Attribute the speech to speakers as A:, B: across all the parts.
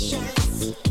A: patience.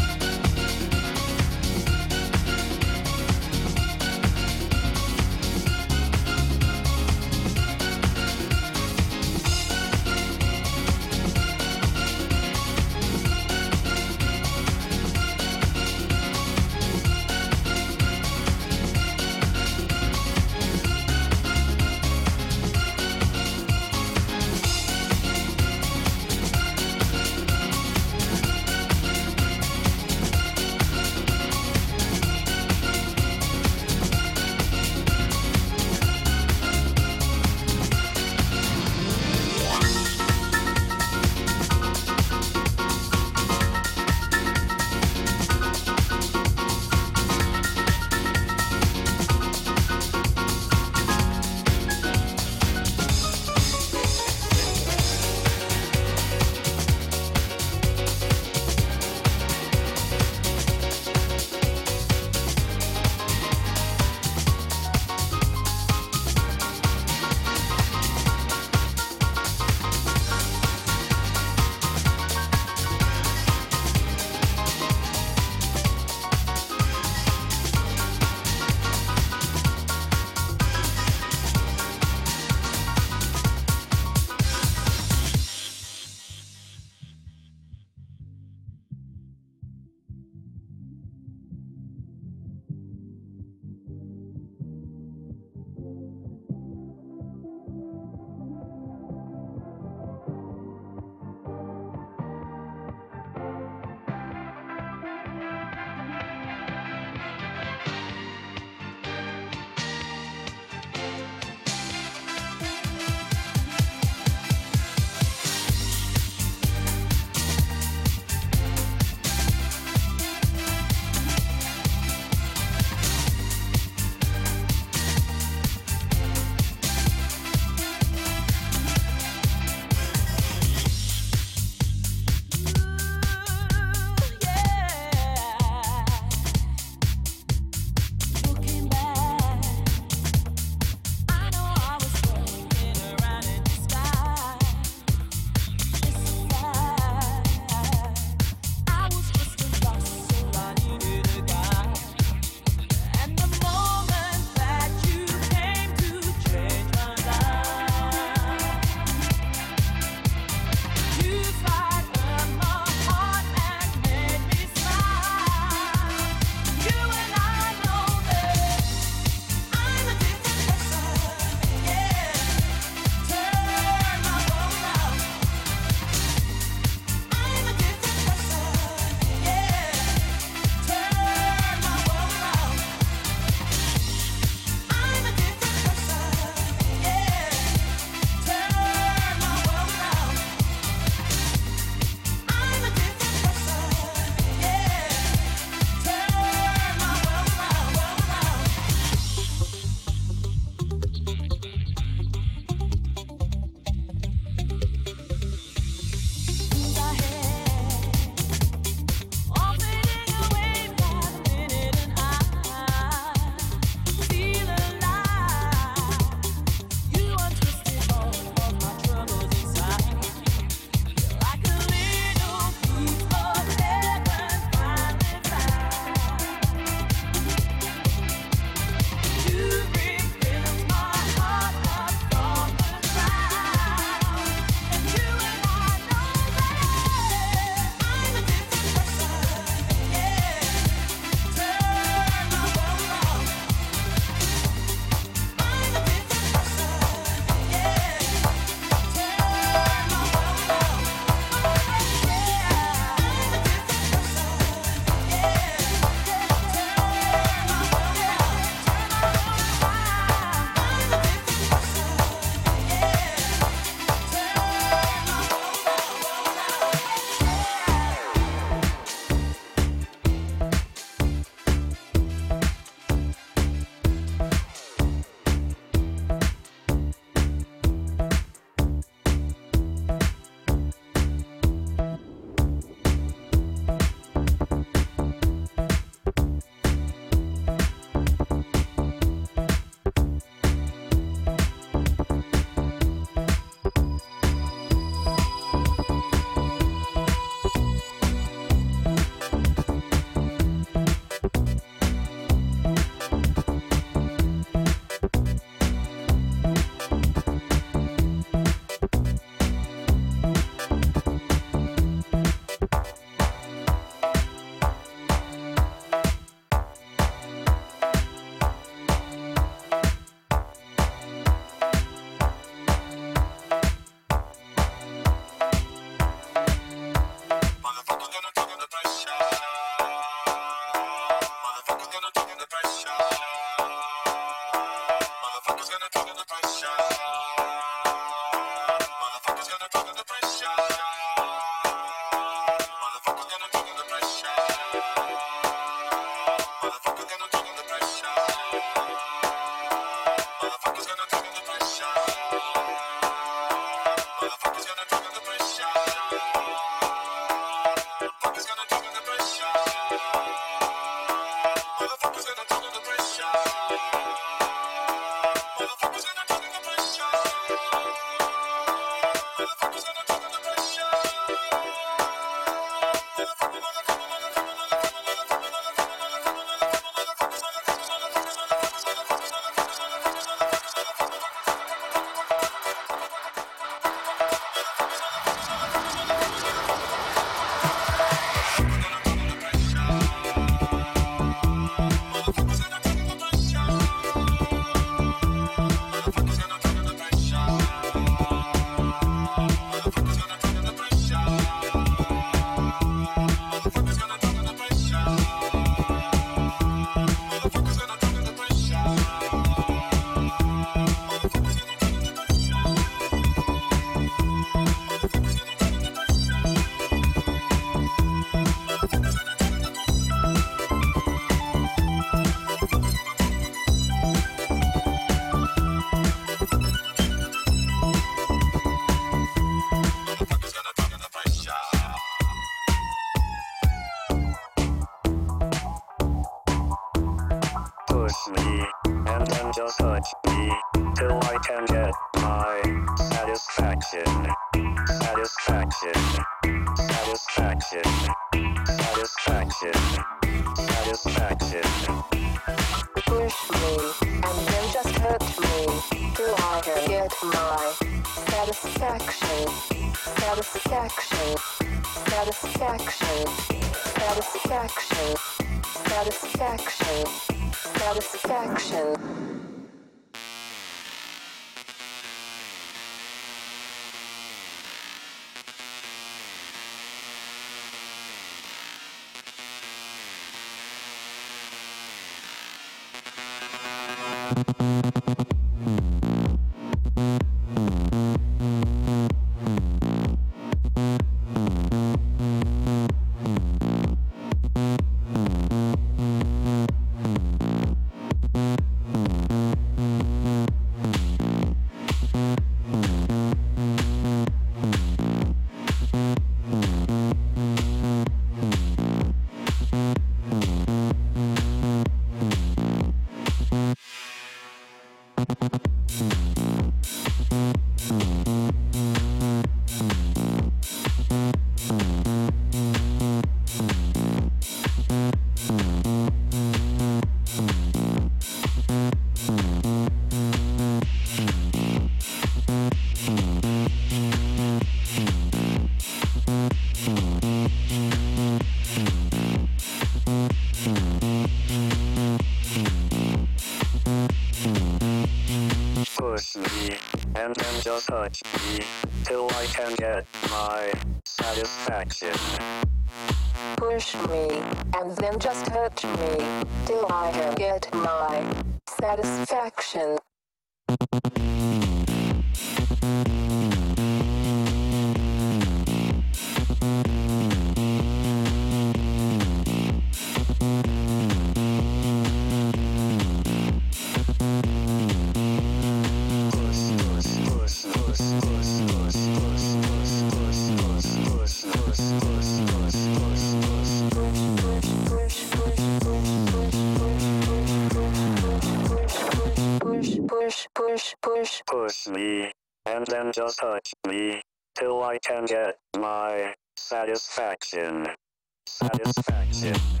A: Satisfaction.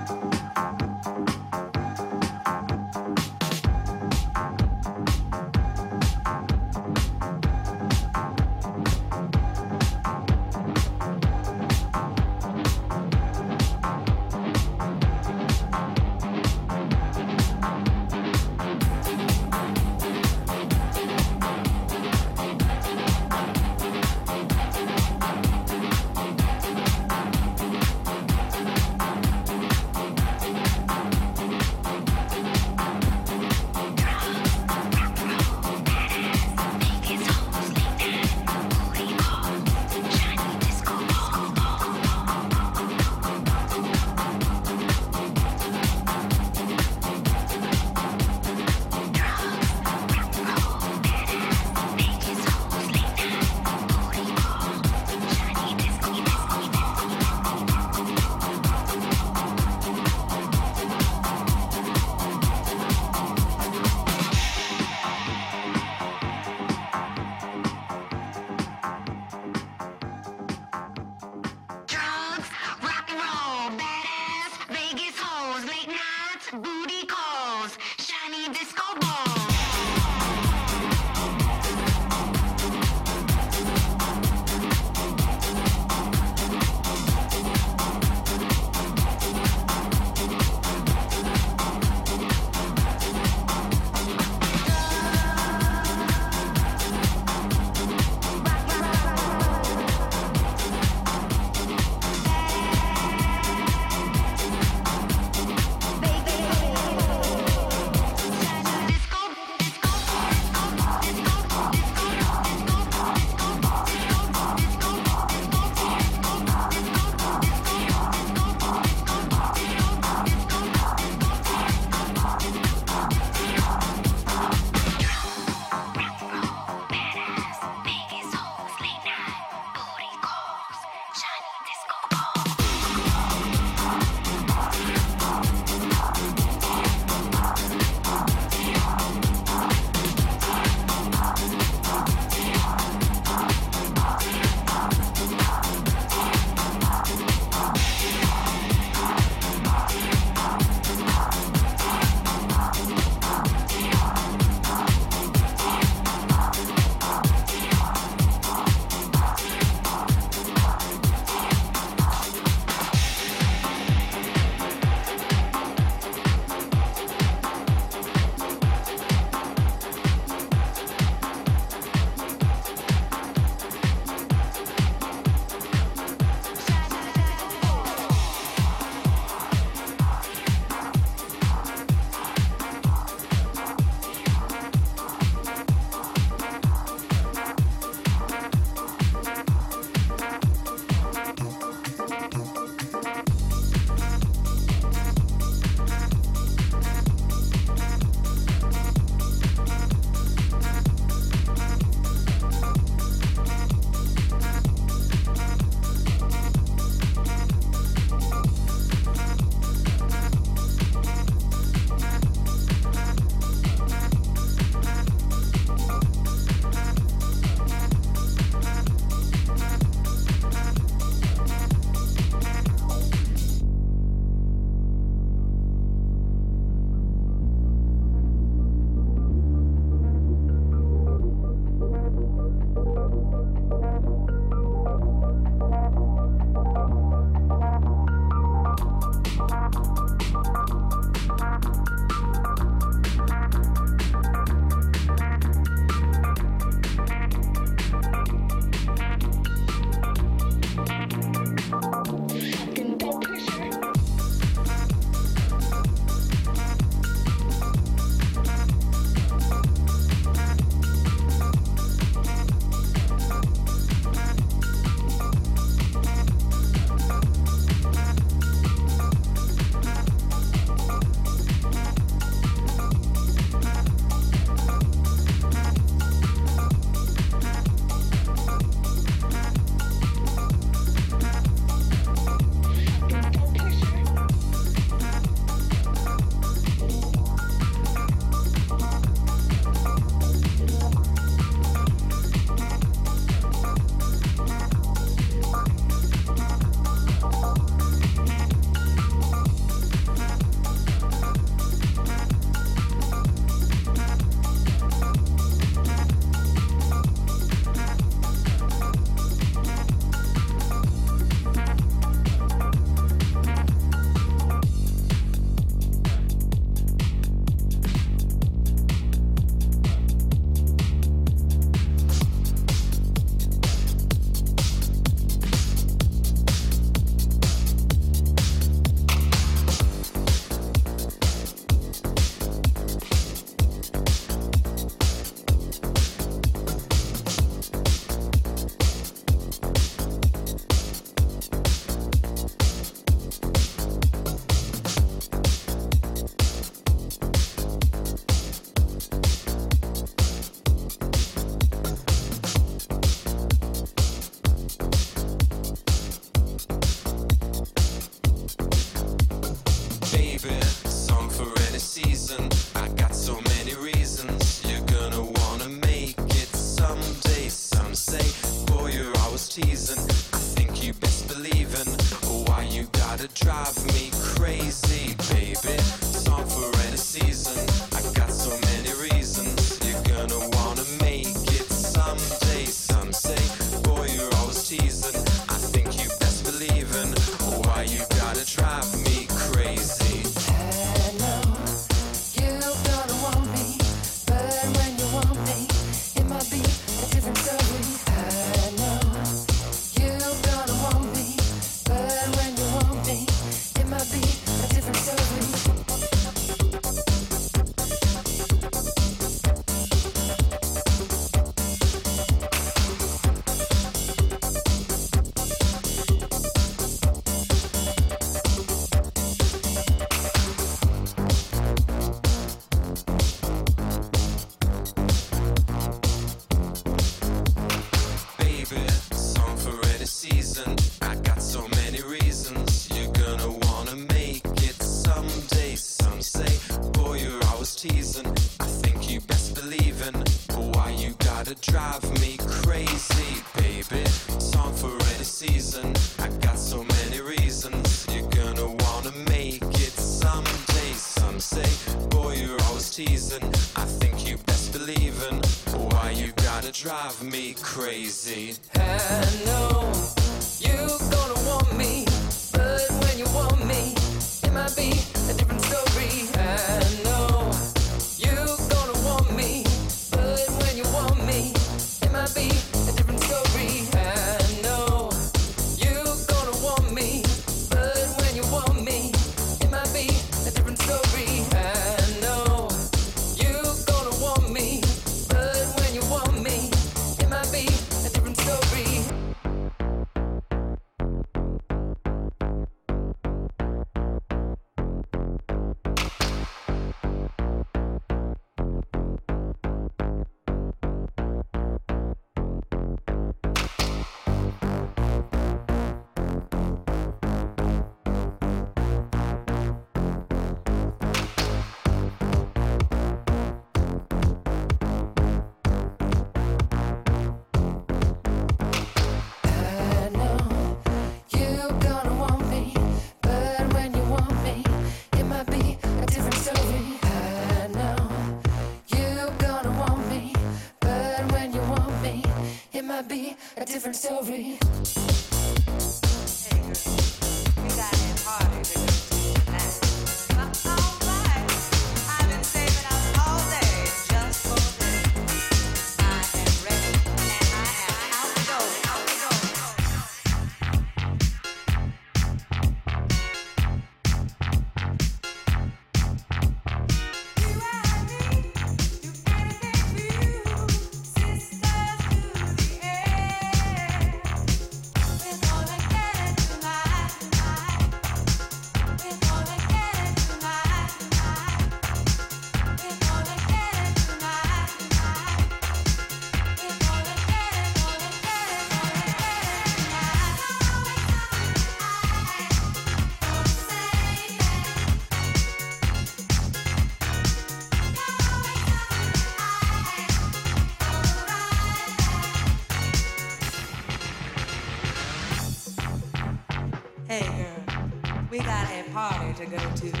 B: Party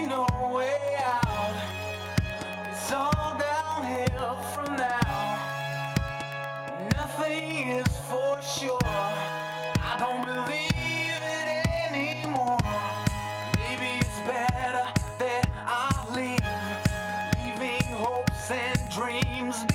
C: no way out. It's all downhill from now. Nothing is for sure. I don't believe it anymore. Maybe it's better that I leave, leaving hopes and dreams.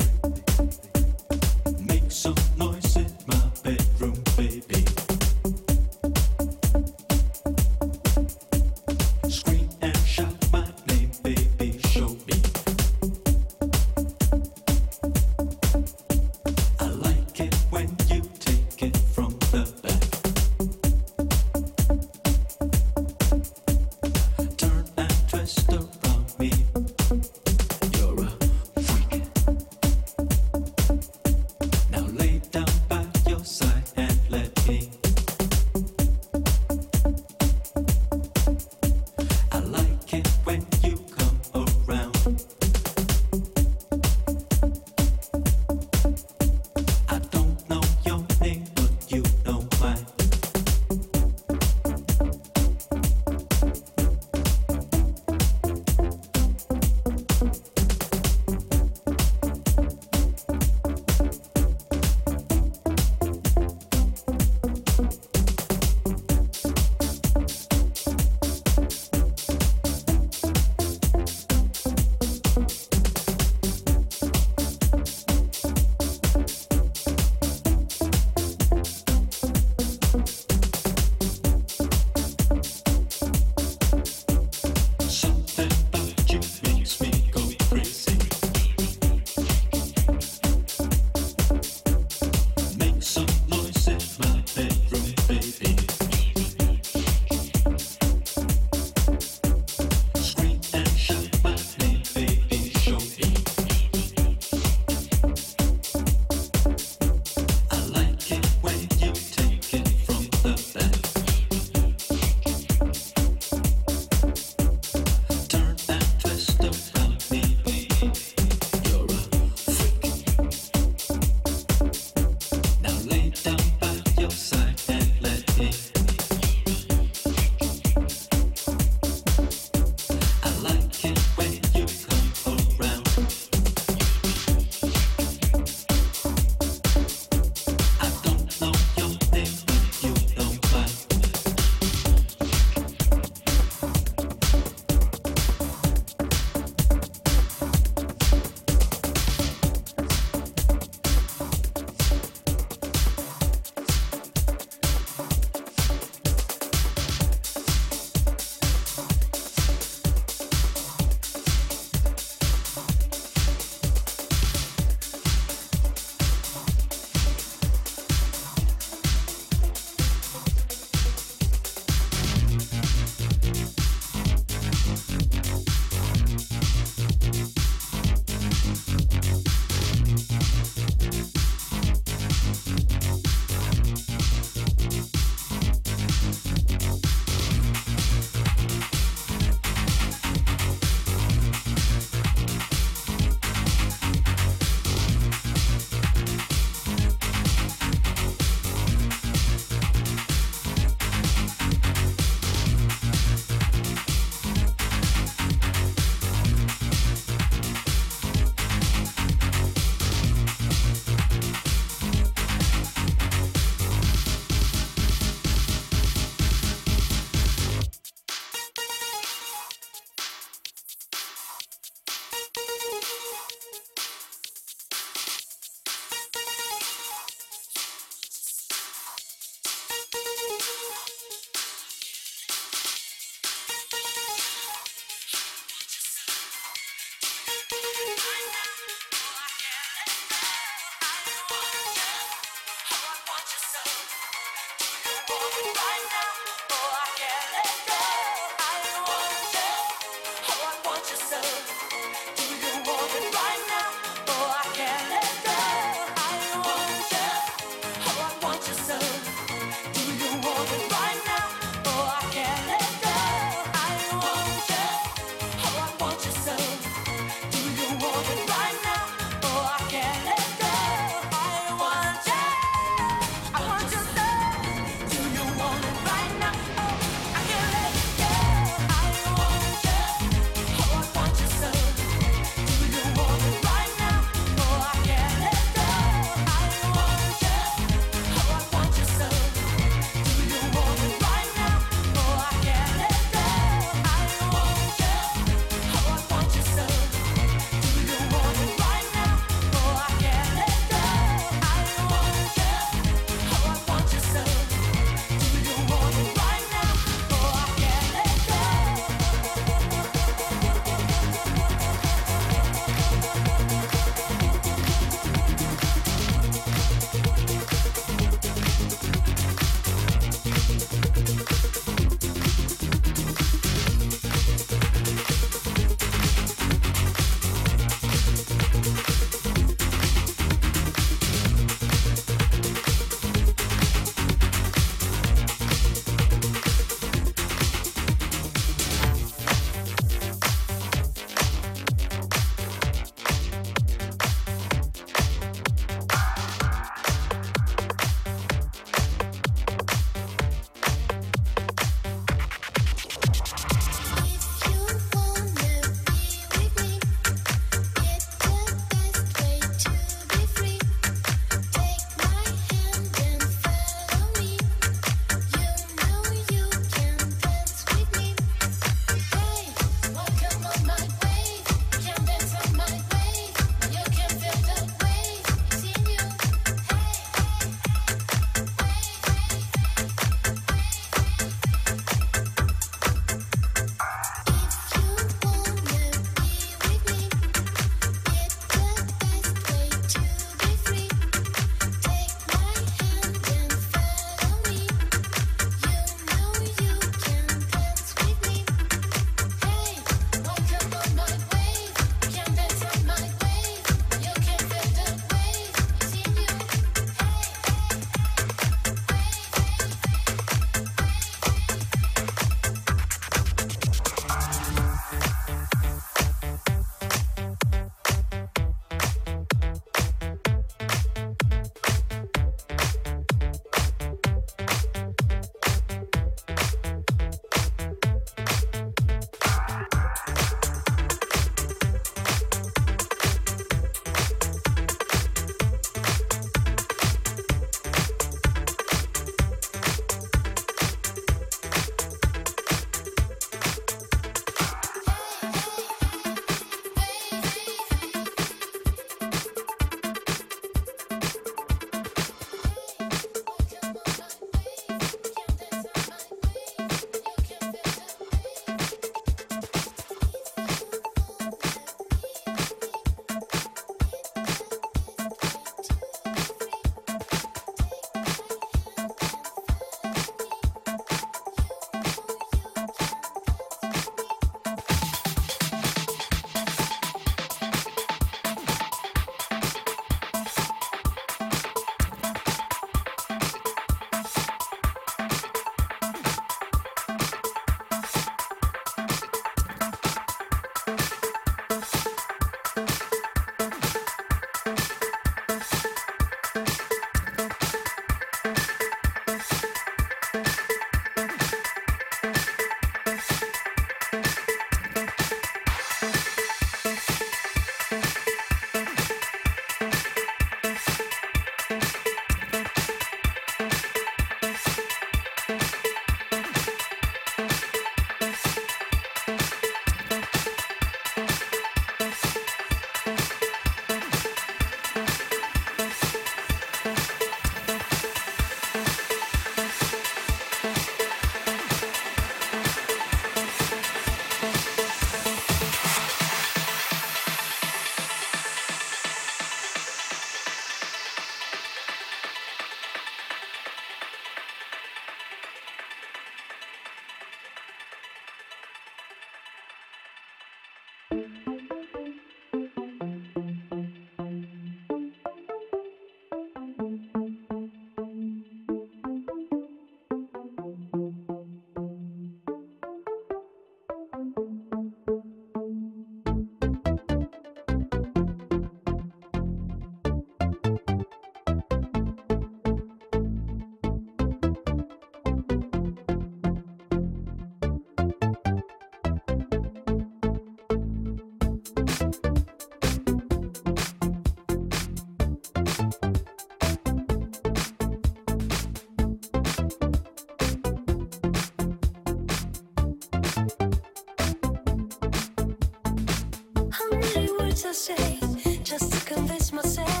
D: Say just to convince myself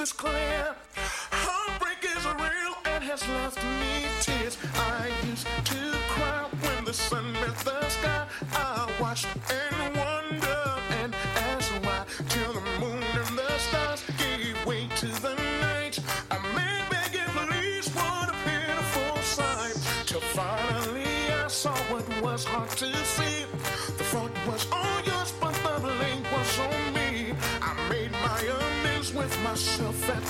E: is clear. Myself at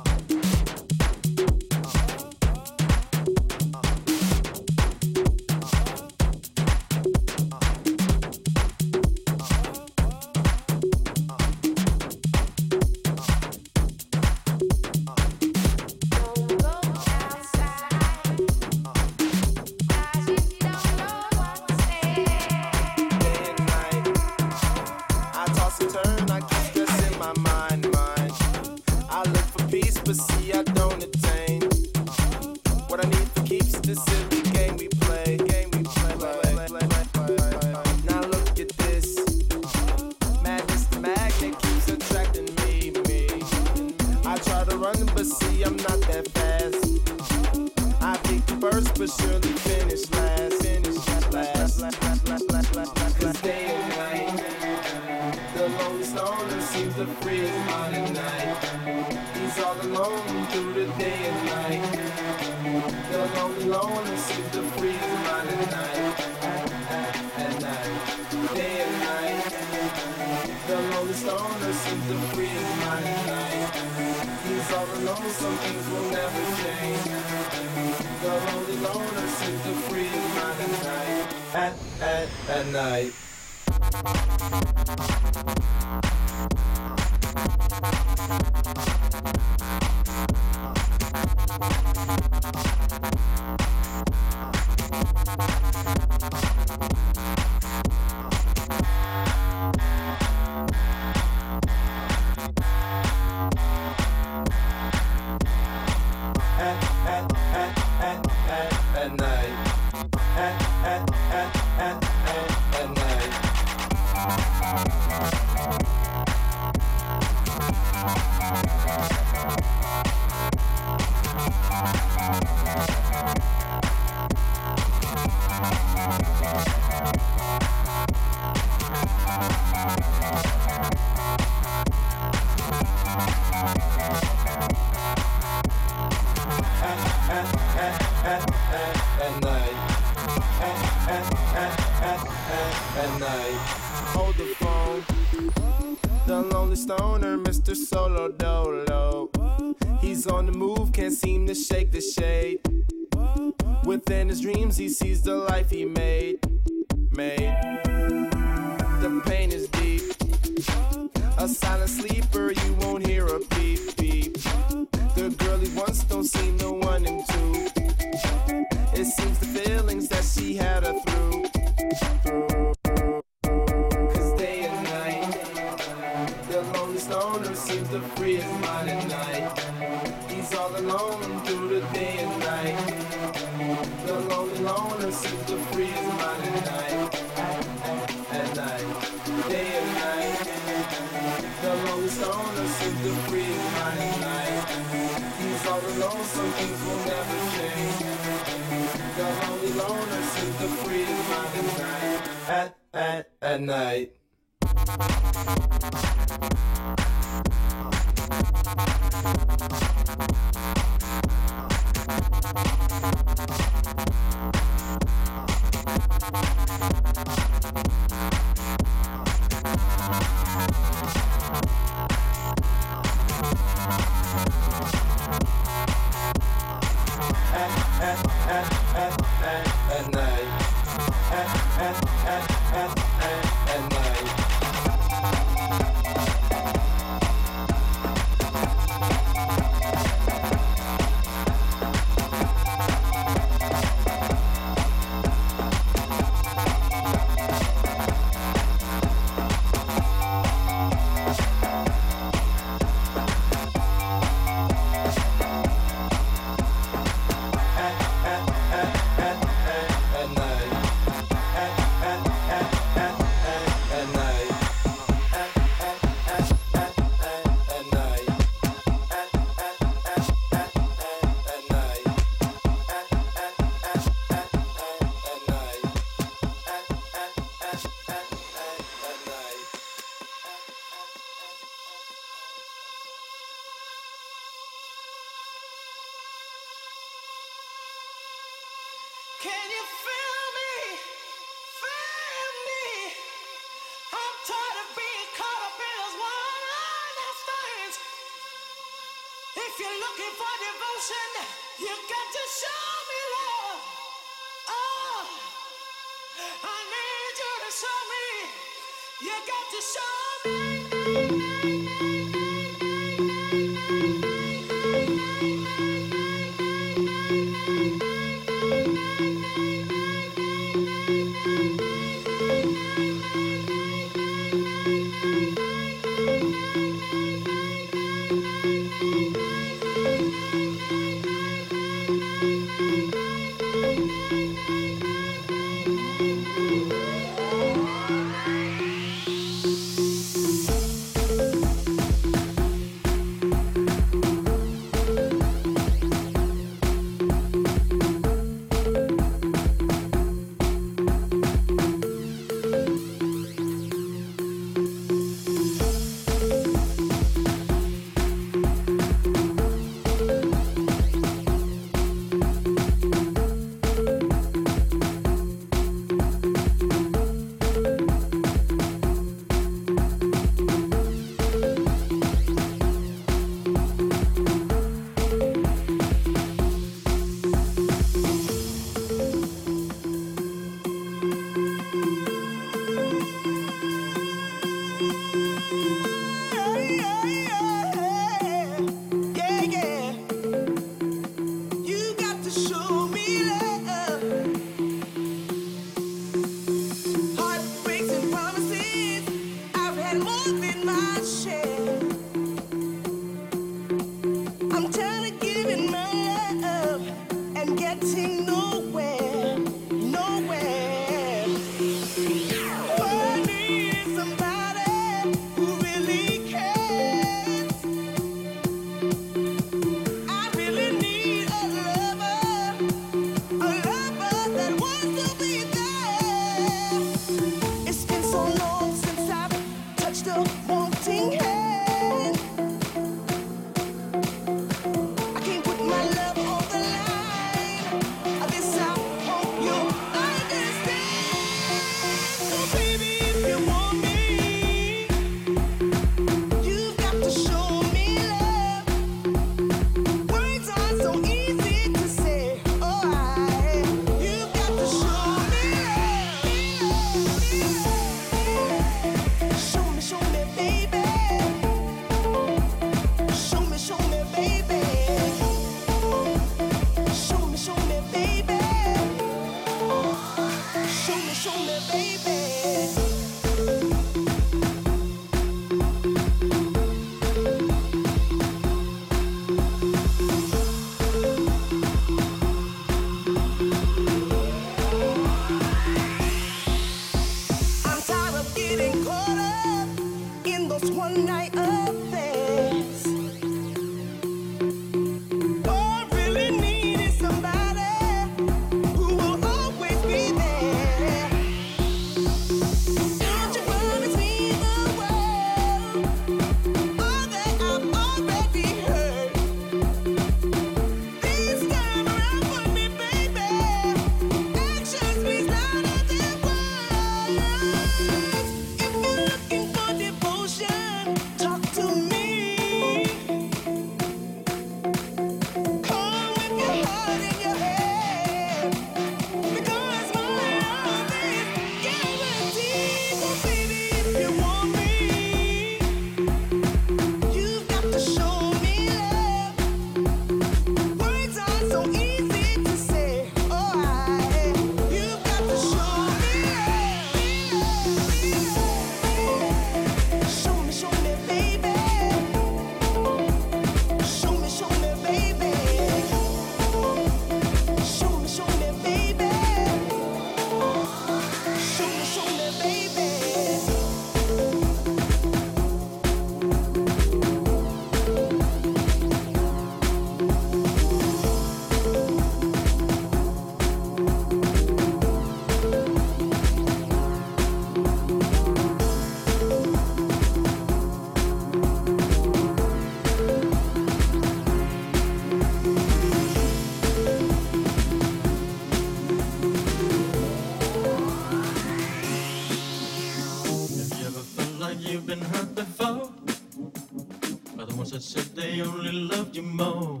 E: you
F: more.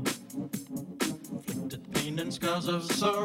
F: Inflicted pain and scars of sorrow.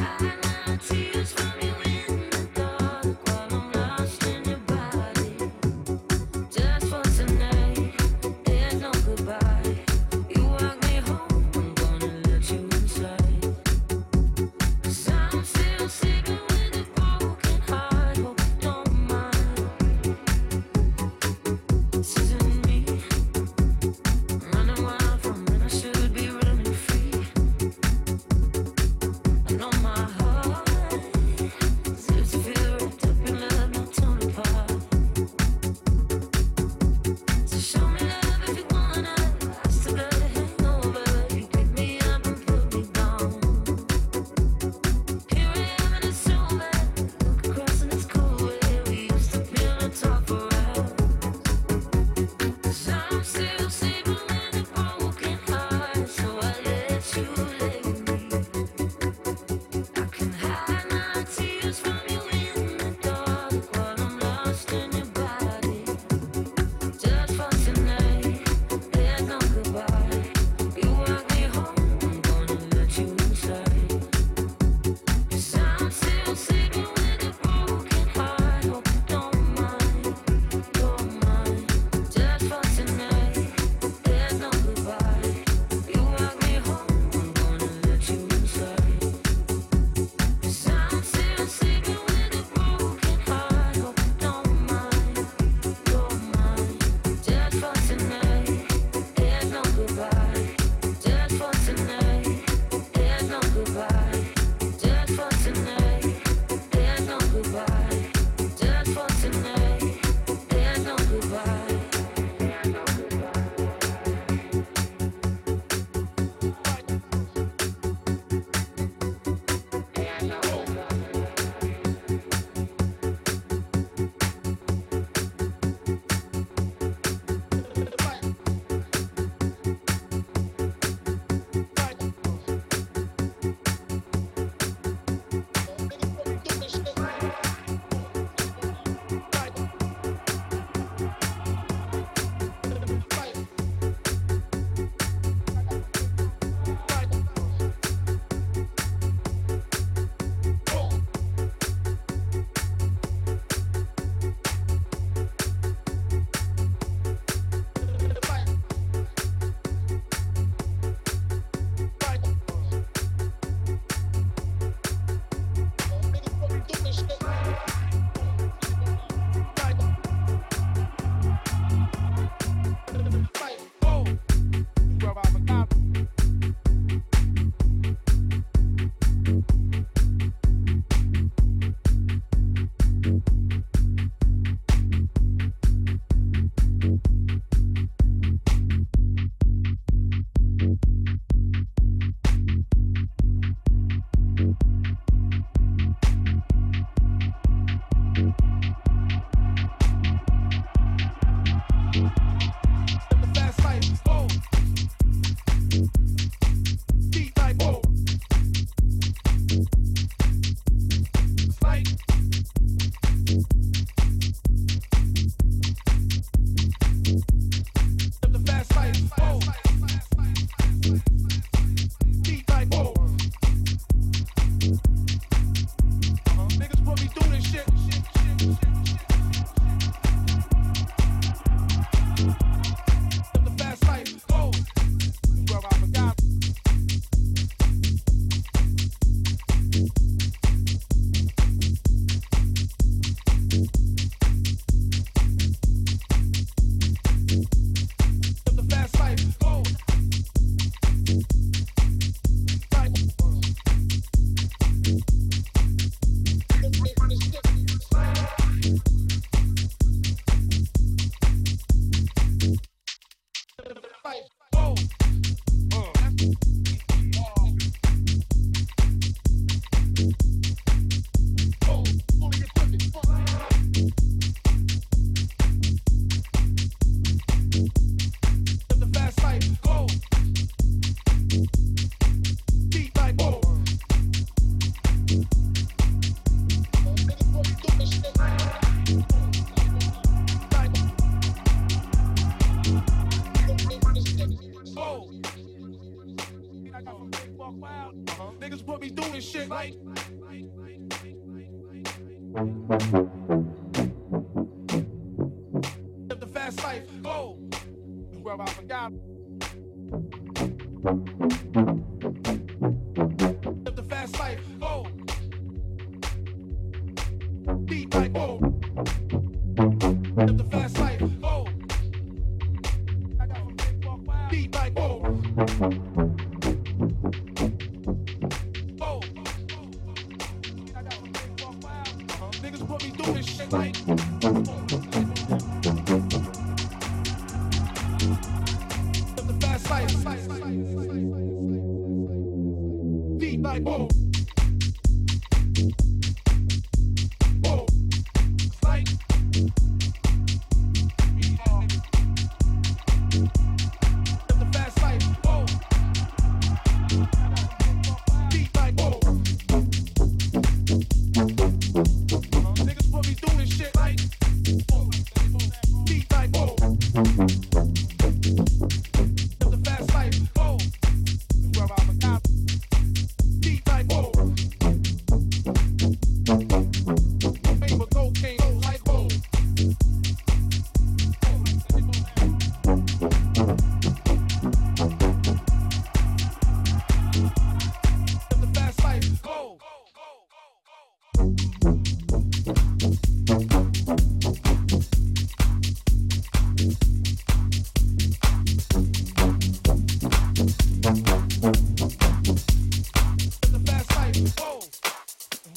F: Thank you.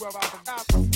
G: about I
C: reside.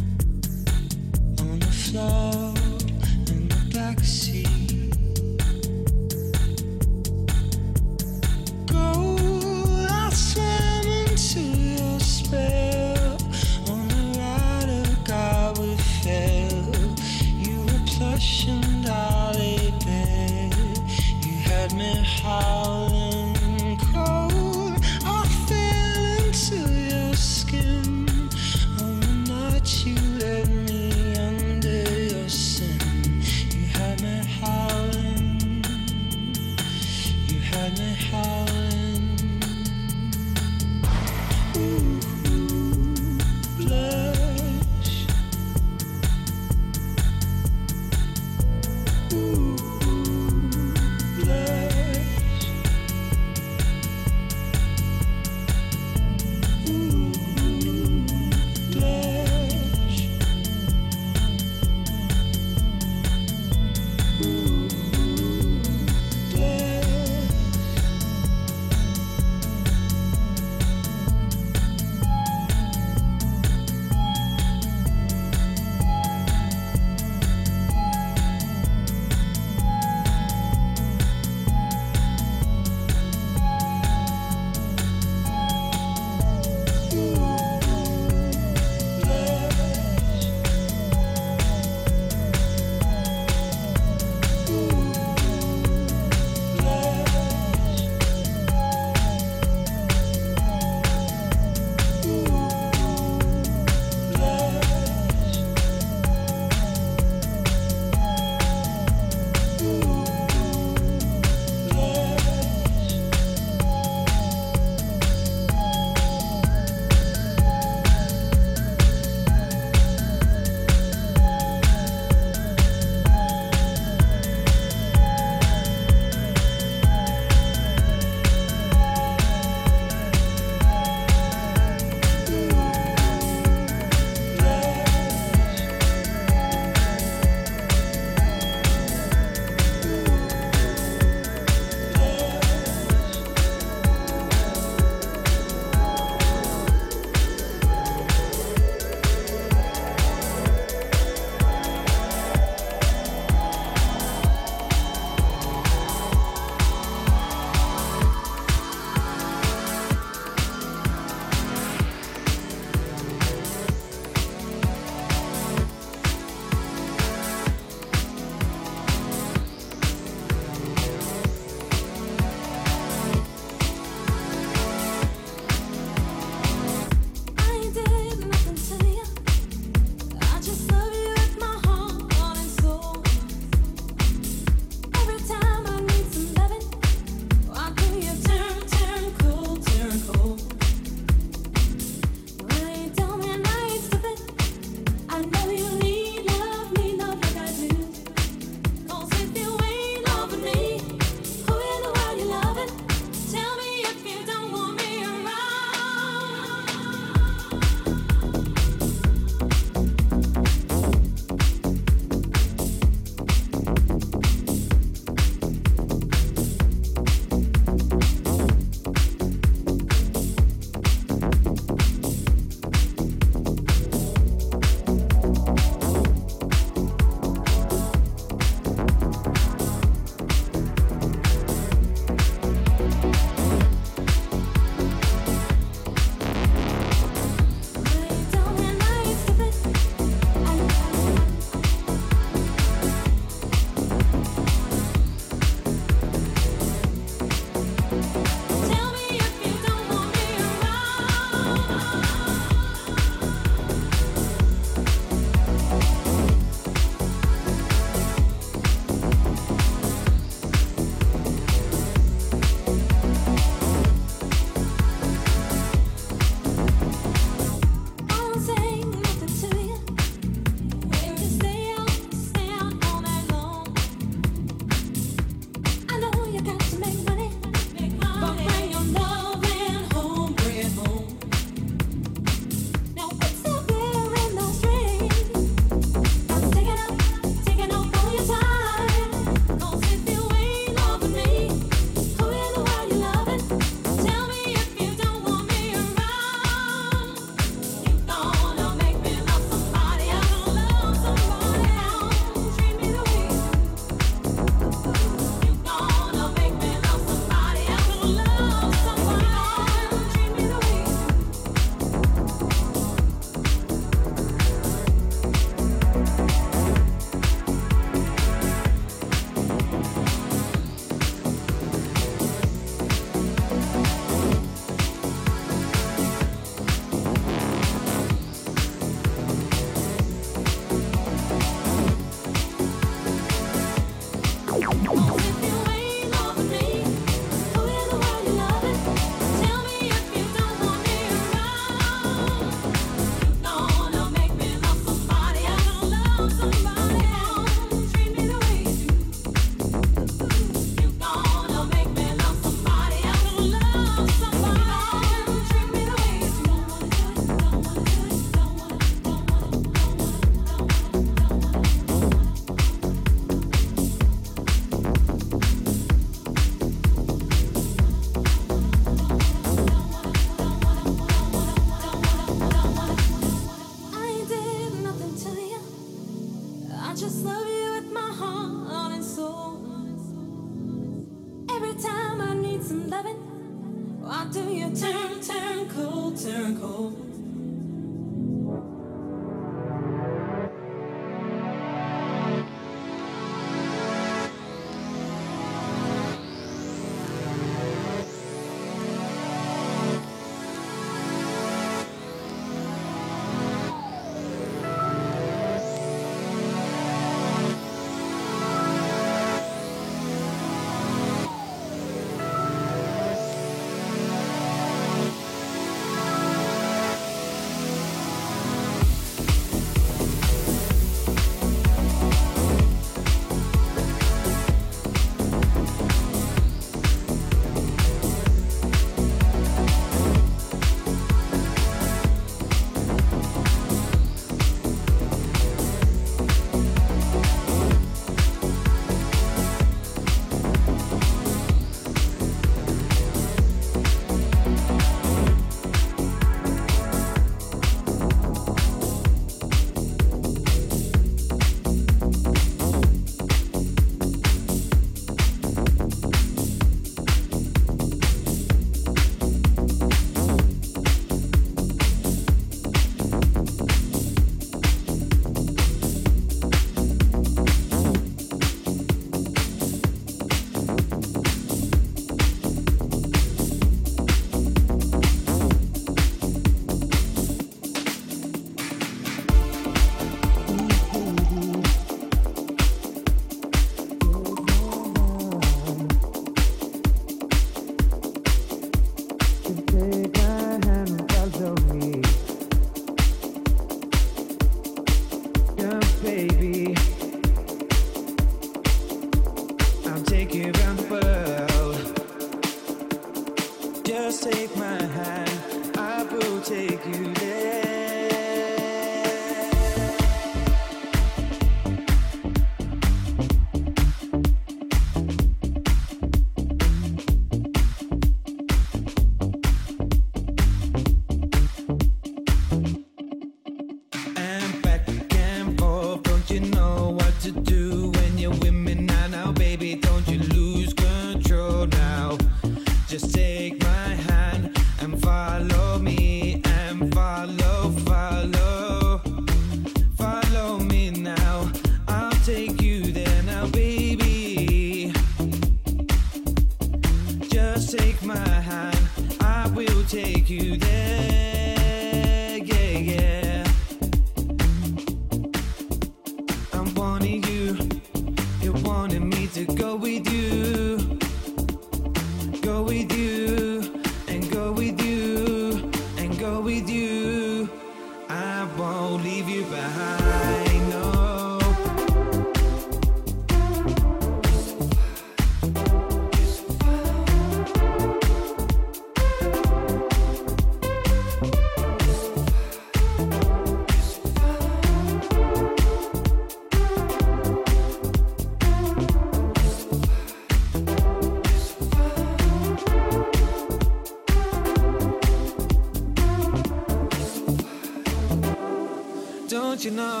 C: Don't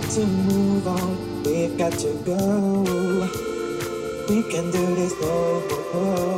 C: got to
H: move on. We've got to go. We can do this no.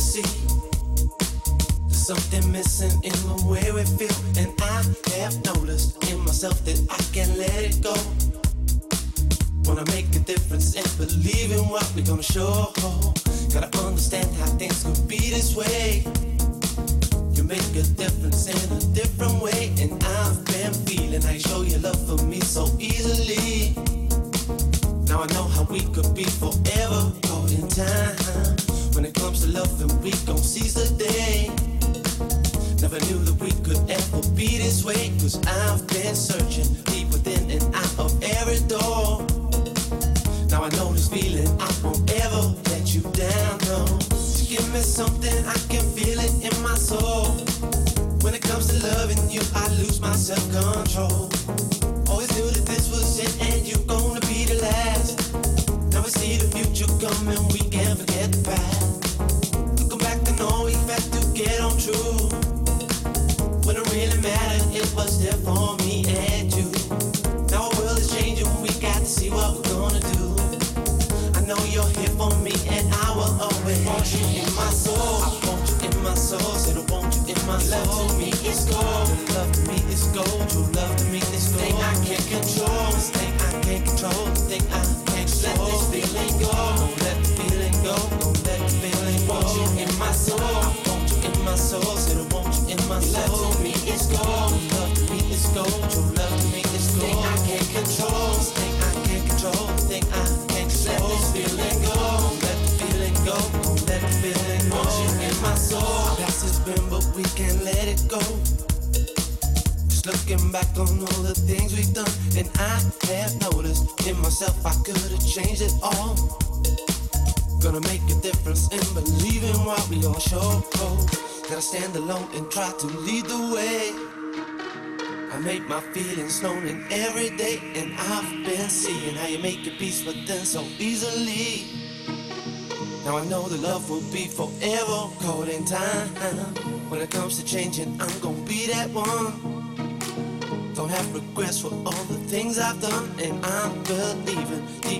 H: see.
I: and try to lead the way. I made my feelings known in every day, and I've been seeing how you make your peace with them so easily. Now I know the love will be forever caught in time. When it comes to changing, I'm gonna be that one. Don't have regrets for all the things I've done, and I'm believing deep